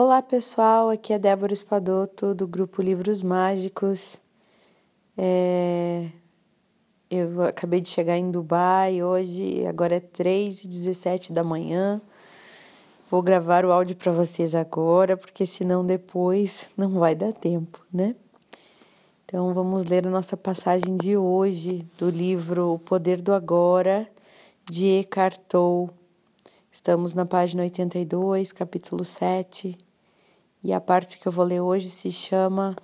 Olá pessoal, aqui é Débora Espadoto do grupo Livros Mágicos. É... Eu acabei de chegar em Dubai hoje, agora é 3 e 17 da manhã. Vou gravar o áudio para vocês agora, porque senão depois não vai dar tempo, né? Então vamos ler a nossa passagem de hoje do livro O Poder do Agora, de Eckhart Tolle. Estamos na página 82, capítulo 7, e a parte que eu vou ler hoje se chama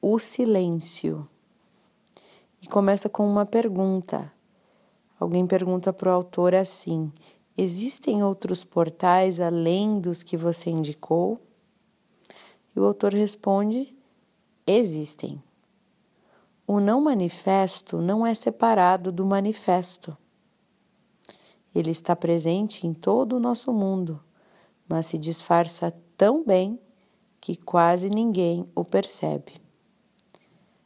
O Silêncio. E começa com uma pergunta. Alguém pergunta para o autor assim: Existem outros portais além dos que você indicou? E o autor responde: Existem. O não manifesto não é separado do manifesto. Ele está presente em todo o nosso mundo, mas se disfarça tão bem que quase ninguém o percebe.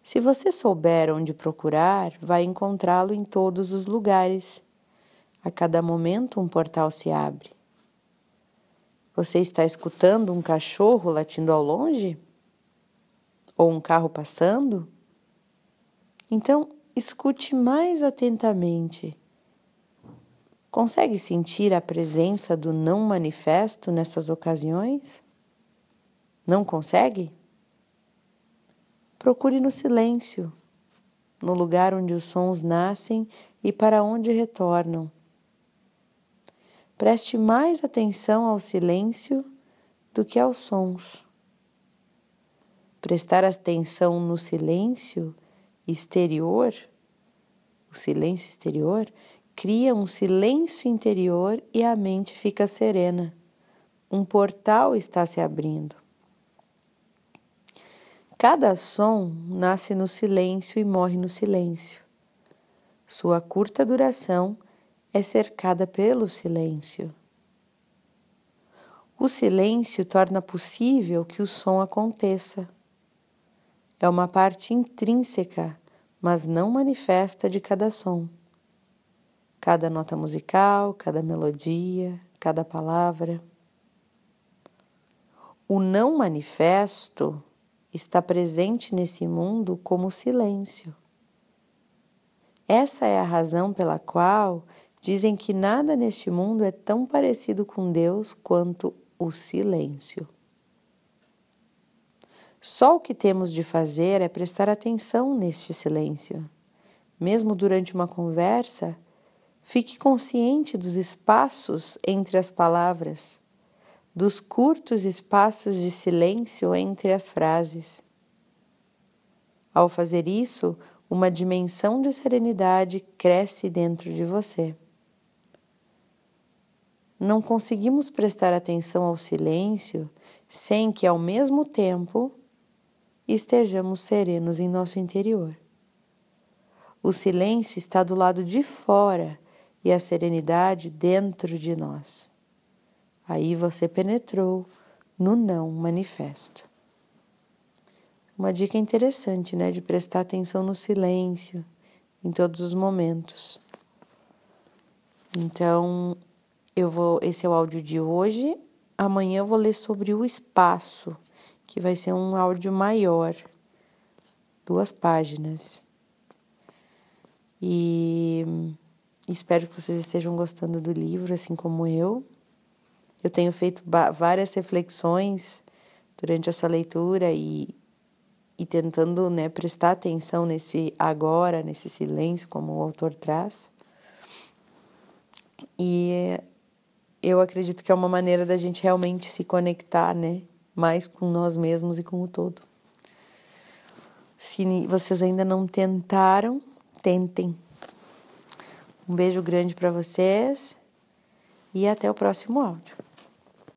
Se você souber onde procurar, vai encontrá-lo em todos os lugares. A cada momento um portal se abre. Você está escutando um cachorro latindo ao longe? Ou um carro passando? Então, escute mais atentamente Consegue sentir a presença do não manifesto nessas ocasiões? Não consegue? Procure no silêncio, no lugar onde os sons nascem e para onde retornam. Preste mais atenção ao silêncio do que aos sons. Prestar atenção no silêncio exterior, o silêncio exterior, cria um silêncio interior e a mente fica serena. Um portal está se abrindo. Cada som nasce no silêncio e morre no silêncio. Sua curta duração é cercada pelo silêncio. O silêncio torna possível que o som aconteça. É uma parte intrínseca, mas não manifesta de cada som cada nota musical, cada melodia, cada palavra. O não manifesto está presente nesse mundo como silêncio. Essa é a razão pela qual dizem que nada neste mundo é tão parecido com Deus quanto o silêncio. Só o que temos de fazer é prestar atenção neste silêncio. Mesmo durante uma conversa, Fique consciente dos espaços entre as palavras, dos curtos espaços de silêncio entre as frases. Ao fazer isso, uma dimensão de serenidade cresce dentro de você. Não conseguimos prestar atenção ao silêncio sem que, ao mesmo tempo, estejamos serenos em nosso interior. O silêncio está do lado de fora e a serenidade dentro de nós. Aí você penetrou no não manifesto. Uma dica interessante, né, de prestar atenção no silêncio em todos os momentos. Então, eu vou, esse é o áudio de hoje. Amanhã eu vou ler sobre o espaço, que vai ser um áudio maior, duas páginas. E Espero que vocês estejam gostando do livro, assim como eu. Eu tenho feito várias reflexões durante essa leitura e, e tentando né, prestar atenção nesse agora, nesse silêncio, como o autor traz. E eu acredito que é uma maneira da gente realmente se conectar, né? Mais com nós mesmos e com o todo. Se vocês ainda não tentaram, tentem. Um beijo grande para vocês e até o próximo áudio.